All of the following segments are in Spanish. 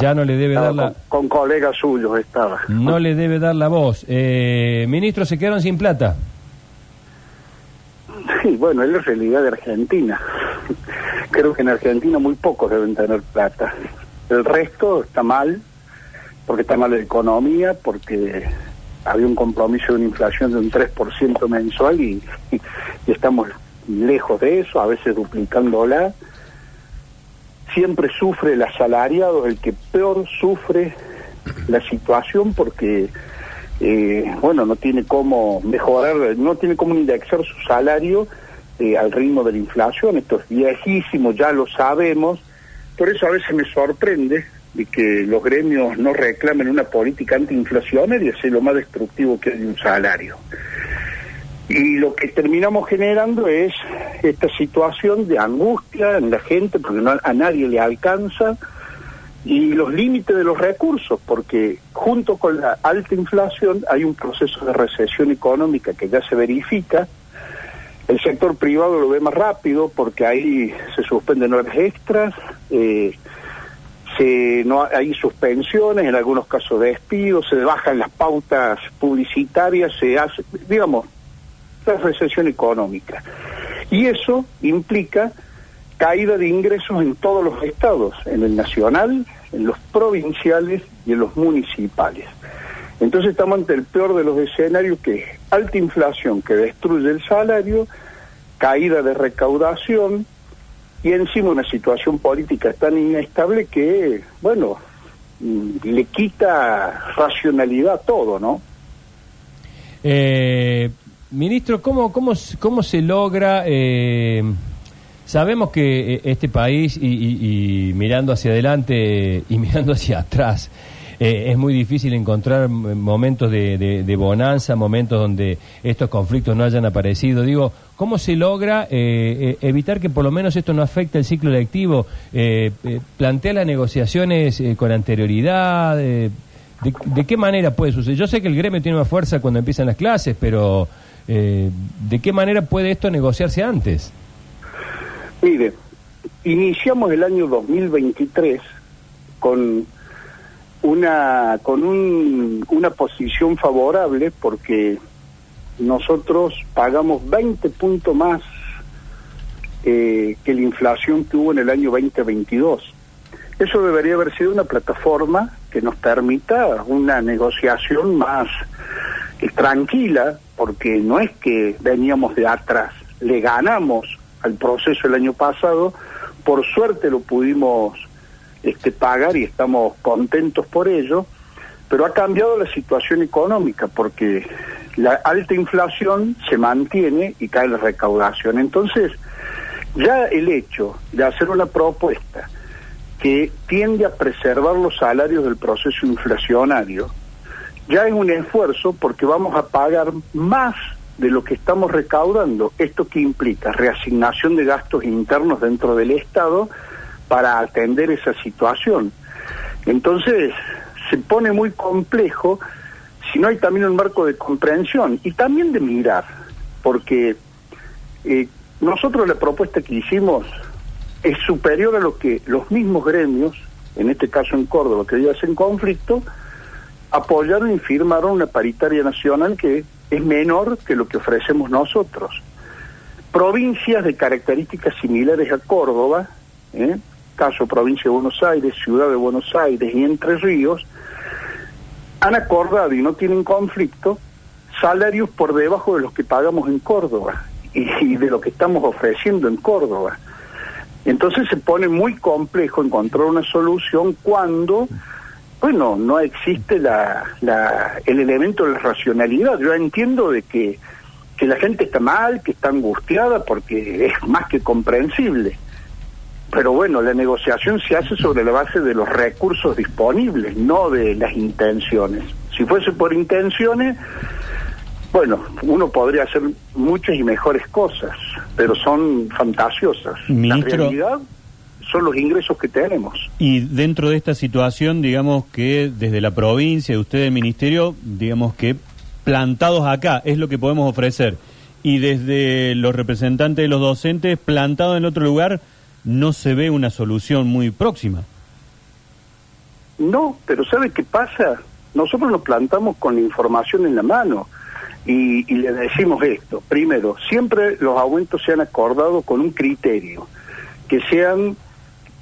ya no le debe Estaba dar la... con, con colegas suyos estaba. No le debe dar la voz. Eh, ministro, se quedaron sin plata. Sí, bueno, es la realidad de Argentina. Creo que en Argentina muy pocos deben tener plata. El resto está mal, porque está mal la economía, porque había un compromiso de una inflación de un 3% mensual y, y, y estamos lejos de eso, a veces duplicándola. Siempre sufre el asalariado, el que peor sufre la situación porque eh, bueno, no tiene cómo mejorar, no tiene cómo indexar su salario eh, al ritmo de la inflación. Esto es viejísimo, ya lo sabemos. Por eso a veces me sorprende de que los gremios no reclamen una política antiinflacionaria, es lo más destructivo que hay un salario. Y lo que terminamos generando es esta situación de angustia en la gente, porque no, a nadie le alcanza, y los límites de los recursos, porque junto con la alta inflación hay un proceso de recesión económica que ya se verifica. El sector privado lo ve más rápido porque ahí se suspenden horas extras, eh, se, no hay suspensiones, en algunos casos despidos, se bajan las pautas publicitarias, se hace, digamos, la recesión económica. Y eso implica caída de ingresos en todos los estados, en el nacional, en los provinciales y en los municipales. Entonces estamos ante el peor de los escenarios que es alta inflación que destruye el salario, caída de recaudación y encima una situación política tan inestable que, bueno, le quita racionalidad a todo, ¿no? Eh, ministro, ¿cómo, cómo, cómo se logra... Eh, sabemos que eh, este país, y, y, y, mirando hacia adelante y mirando hacia atrás, eh, es muy difícil encontrar momentos de, de, bonanza, momentos donde estos conflictos no hayan aparecido. Digo, ¿cómo se logra eh, evitar que por lo menos esto no afecte el ciclo lectivo? ¿Plantea las negociaciones con anterioridad? De, ¿De qué manera puede suceder? Yo sé que el gremio tiene más fuerza cuando empiezan las clases, pero ¿de qué manera puede esto negociarse antes? Mire, iniciamos el año 2023 con una con un, una posición favorable porque nosotros pagamos 20 puntos más eh, que la inflación que hubo en el año 2022. Eso debería haber sido una plataforma que nos permita una negociación más eh, tranquila, porque no es que veníamos de atrás, le ganamos al proceso el año pasado, por suerte lo pudimos este, pagar y estamos contentos por ello, pero ha cambiado la situación económica porque la alta inflación se mantiene y cae la recaudación. Entonces, ya el hecho de hacer una propuesta que tiende a preservar los salarios del proceso inflacionario, ya es un esfuerzo porque vamos a pagar más de lo que estamos recaudando. ¿Esto que implica? Reasignación de gastos internos dentro del Estado para atender esa situación. Entonces, se pone muy complejo si no hay también un marco de comprensión y también de mirar, porque eh, nosotros la propuesta que hicimos es superior a lo que los mismos gremios, en este caso en Córdoba, que ya en conflicto, apoyaron y firmaron una paritaria nacional que es menor que lo que ofrecemos nosotros. Provincias de características similares a Córdoba, ¿eh? caso provincia de Buenos Aires, ciudad de Buenos Aires y Entre Ríos, han acordado y no tienen conflicto salarios por debajo de los que pagamos en Córdoba y, y de lo que estamos ofreciendo en Córdoba. Entonces se pone muy complejo encontrar una solución cuando bueno, no existe la, la, el elemento de la racionalidad. Yo entiendo de que, que la gente está mal, que está angustiada, porque es más que comprensible. Pero bueno, la negociación se hace sobre la base de los recursos disponibles, no de las intenciones. Si fuese por intenciones, bueno, uno podría hacer muchas y mejores cosas, pero son fantasiosas. Ministro... La realidad son los ingresos que tenemos. Y dentro de esta situación, digamos que desde la provincia, de usted del ministerio, digamos que plantados acá es lo que podemos ofrecer. Y desde los representantes de los docentes, plantados en otro lugar, no se ve una solución muy próxima. No, pero ¿sabe qué pasa? Nosotros nos plantamos con la información en la mano y, y le decimos esto. Primero, siempre los aumentos se han acordado con un criterio, que sean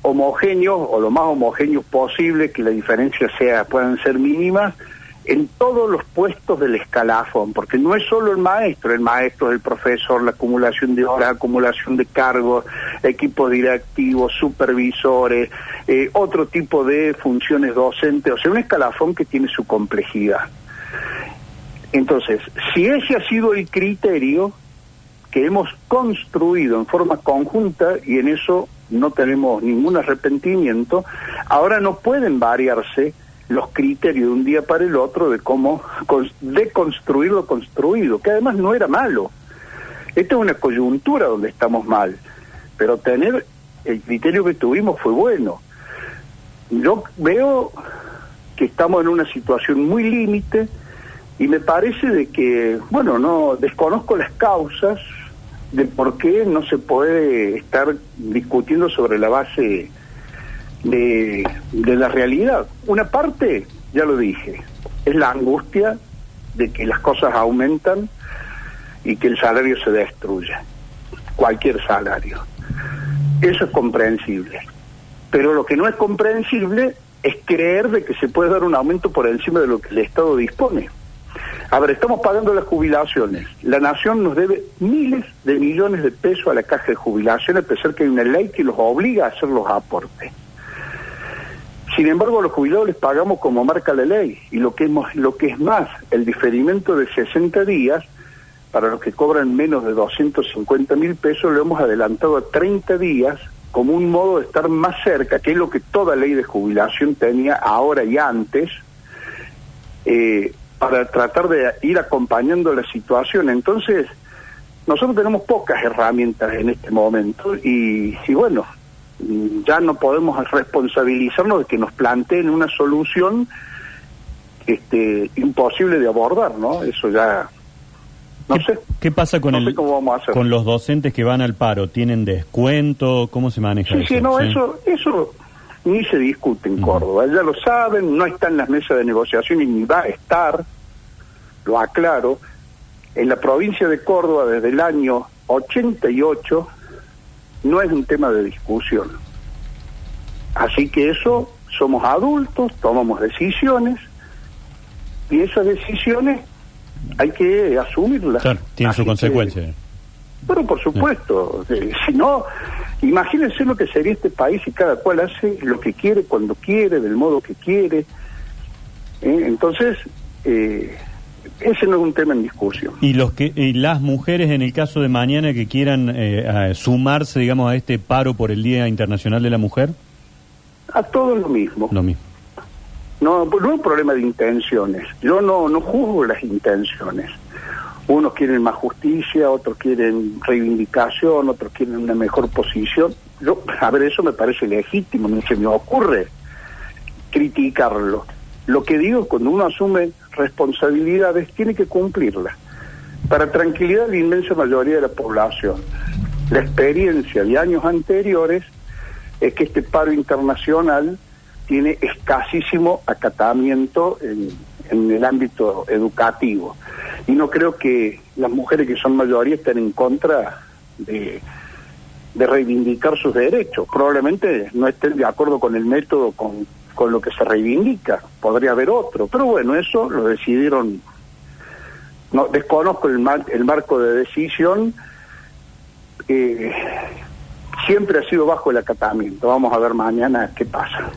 homogéneos o lo más homogéneos posible, que la diferencia sea puedan ser mínimas en todos los puestos del escalafón, porque no es solo el maestro, el maestro es el profesor, la acumulación de horas, acumulación de cargos, equipos directivos, supervisores, eh, otro tipo de funciones docentes, o sea, un escalafón que tiene su complejidad. Entonces, si ese ha sido el criterio que hemos construido en forma conjunta, y en eso no tenemos ningún arrepentimiento, ahora no pueden variarse los criterios de un día para el otro de cómo deconstruir lo construido, que además no era malo. Esta es una coyuntura donde estamos mal, pero tener el criterio que tuvimos fue bueno. Yo veo que estamos en una situación muy límite y me parece de que, bueno, no desconozco las causas de por qué no se puede estar discutiendo sobre la base de, la realidad. Una parte, ya lo dije, es la angustia de que las cosas aumentan y que el salario se destruya, cualquier salario. Eso es comprensible. Pero lo que no es comprensible es creer de que se puede dar un aumento por encima de lo que el Estado dispone. A ver, estamos pagando las jubilaciones. La nación nos debe miles de millones de pesos a la caja de jubilación, a pesar que hay una ley que los obliga a hacer los aportes. Sin embargo, a los jubilados les pagamos como marca la ley y lo que, hemos, lo que es más, el diferimiento de 60 días para los que cobran menos de 250 mil pesos lo hemos adelantado a 30 días como un modo de estar más cerca, que es lo que toda ley de jubilación tenía ahora y antes, eh, para tratar de ir acompañando la situación. Entonces, nosotros tenemos pocas herramientas en este momento y, y bueno, ya no podemos responsabilizarnos de que nos planteen una solución este, imposible de abordar, ¿no? Eso ya no sé. ¿Qué pasa con el con los docentes que van al paro? ¿Tienen descuento? ¿Cómo se maneja sí, eso? Sí, no, eso eso ni se discute en Córdoba. Ya lo saben, no está en las mesas de negociación y ni va a estar. Lo aclaro. En la provincia de Córdoba desde el año 88 no es un tema de discusión. Así que eso, somos adultos, tomamos decisiones y esas decisiones hay que asumirlas. Claro, tiene su consecuencia. Pero por supuesto, si no, imagínense lo que sería este país si cada cual hace lo que quiere, cuando quiere, del modo que quiere. ¿eh? Entonces, eh, ese no es un tema en discusión. ¿Y, los que, y las mujeres en el caso de mañana que quieran eh, sumarse, digamos, a este paro por el Día Internacional de la Mujer? A todos lo mismo. Lo mismo. No, no es un problema de intenciones. Yo no, no juzgo las intenciones. Unos quieren más justicia, otros quieren reivindicación, otros quieren una mejor posición. Yo, a ver, eso me parece legítimo, no se me ocurre criticarlo. Lo que digo, cuando uno asume responsabilidades, tiene que cumplirlas. Para tranquilidad de la inmensa mayoría de la población. La experiencia de años anteriores es que este paro internacional tiene escasísimo acatamiento en, en el ámbito educativo. Y no creo que las mujeres que son mayoría estén en contra de, reivindicar sus derechos. Probablemente no estén de acuerdo con el método con con lo que se reivindica. Podría haber otro, pero bueno, eso lo decidieron. No desconozco el, el marco de decisión. Eh, siempre ha sido bajo el acatamiento. Vamos a ver mañana qué pasa.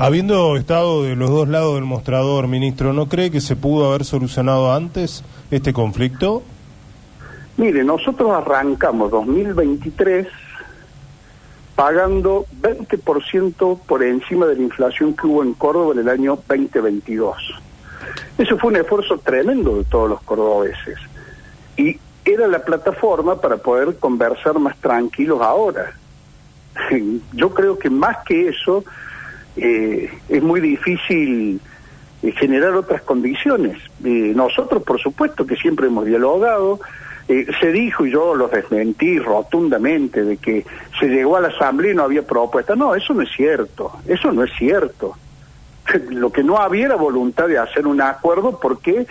Habiendo estado de los dos lados del mostrador, ministro, ¿no cree que se pudo haber solucionado antes este conflicto? Mire, nosotros arrancamos 2023 pagando 20% por encima de la inflación que hubo en Córdoba en el año 2022. Eso fue un esfuerzo tremendo de todos los cordobeses. Y era la plataforma para poder conversar más tranquilos ahora. Yo creo que más que eso eh, es muy difícil eh, generar otras condiciones. Eh, nosotros, por supuesto, que siempre hemos dialogado, eh, se dijo, y yo lo desmentí rotundamente, de que se llegó a la Asamblea y no había propuesta. No, eso no es cierto, eso no es cierto. Lo que no había era voluntad de hacer un acuerdo porque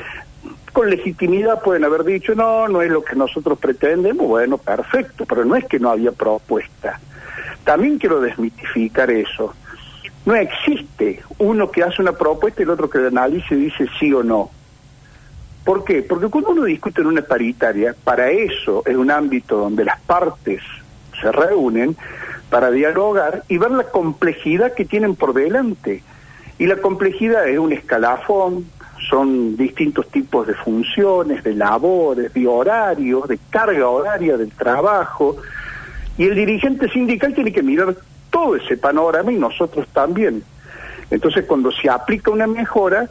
con legitimidad pueden haber dicho, no, no es lo que nosotros pretendemos, bueno, perfecto, pero no es que no había propuesta. También quiero desmitificar eso. No existe uno que hace una propuesta y el otro que la analiza y dice sí o no. ¿Por qué? Porque cuando uno discute en una paritaria, para eso es un ámbito donde las partes se reúnen para dialogar y ver la complejidad que tienen por delante. Y la complejidad es un escalafón, son distintos tipos de funciones, de labores, de horarios, de carga horaria del trabajo, y el dirigente sindical tiene que mirar todo ese panorama y nosotros también. Entonces, cuando se aplica una mejora,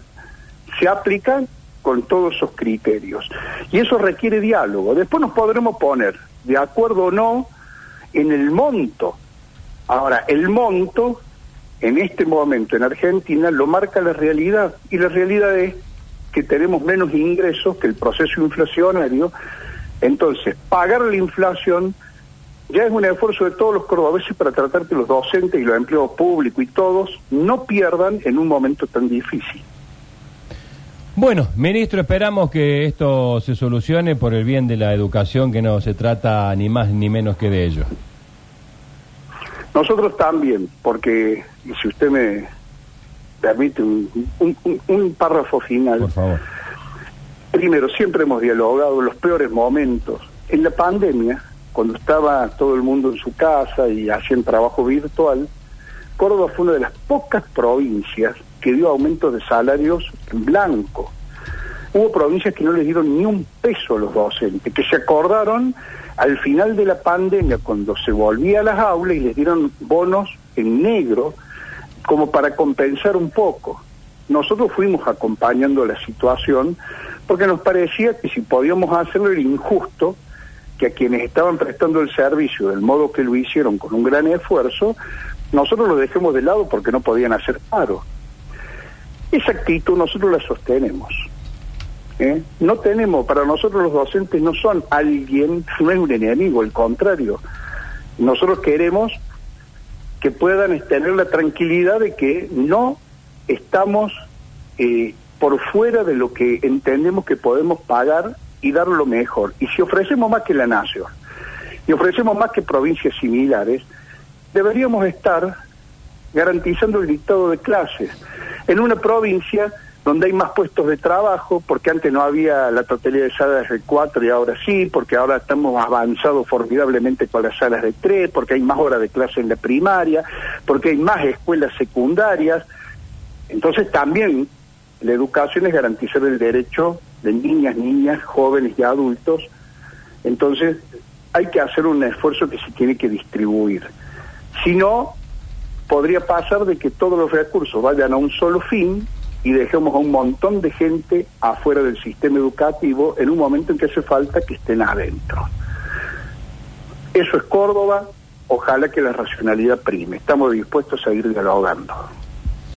se aplica con todos esos criterios. Y eso requiere diálogo. Después nos podremos poner de acuerdo o no en el monto. Ahora, el monto en este momento en Argentina lo marca la realidad y la realidad es que tenemos menos ingresos que el proceso inflacionario. Entonces, pagar la inflación ya es un esfuerzo de todos los cordobeses para tratar que los docentes y los empleados públicos y todos no pierdan en un momento tan difícil. Bueno, ministro, esperamos que esto se solucione por el bien de la educación, que no se trata ni más ni menos que de ello. Nosotros también, porque si usted me permite un, párrafo final. Por favor. Primero, siempre hemos dialogado los peores momentos. En la pandemia, cuando estaba todo el mundo en su casa y hacían trabajo virtual, Córdoba fue una de las pocas provincias que dio aumentos de salarios en blanco. Hubo provincias que no les dieron ni un peso a los docentes, que se acordaron al final de la pandemia, cuando se volvía a las aulas y les dieron bonos en negro, como para compensar un poco. Nosotros fuimos acompañando la situación porque nos parecía que si podíamos hacerlo era injusto que a quienes estaban prestando el servicio del modo que lo hicieron con un gran esfuerzo, nosotros lo dejemos de lado porque no podían hacer paro. Esa actitud nosotros la sostenemos. ¿eh? No tenemos, para nosotros los docentes no son alguien, no es un enemigo, al contrario. Nosotros queremos que puedan tener la tranquilidad de que no estamos eh, por fuera de lo que entendemos que podemos pagar y dar lo mejor. Y si ofrecemos más que la nación, y ofrecemos más que provincias similares, deberíamos estar garantizando el dictado de clases. En una provincia donde hay más puestos de trabajo, porque antes no había la totalidad de salas de cuatro y ahora sí, porque ahora estamos avanzados formidablemente con las salas de tres, porque hay más horas de clase en la primaria, porque hay más escuelas secundarias. Entonces también la educación es garantizar el derecho de niñas, niñas, jóvenes y adultos. Entonces hay que hacer un esfuerzo que se tiene que distribuir. Si no, podría pasar de que todos los recursos vayan a un solo fin y dejemos a un montón de gente afuera del sistema educativo en un momento en que hace falta que estén adentro. Eso es Córdoba, ojalá que la racionalidad prime. Estamos dispuestos a ir dialogando.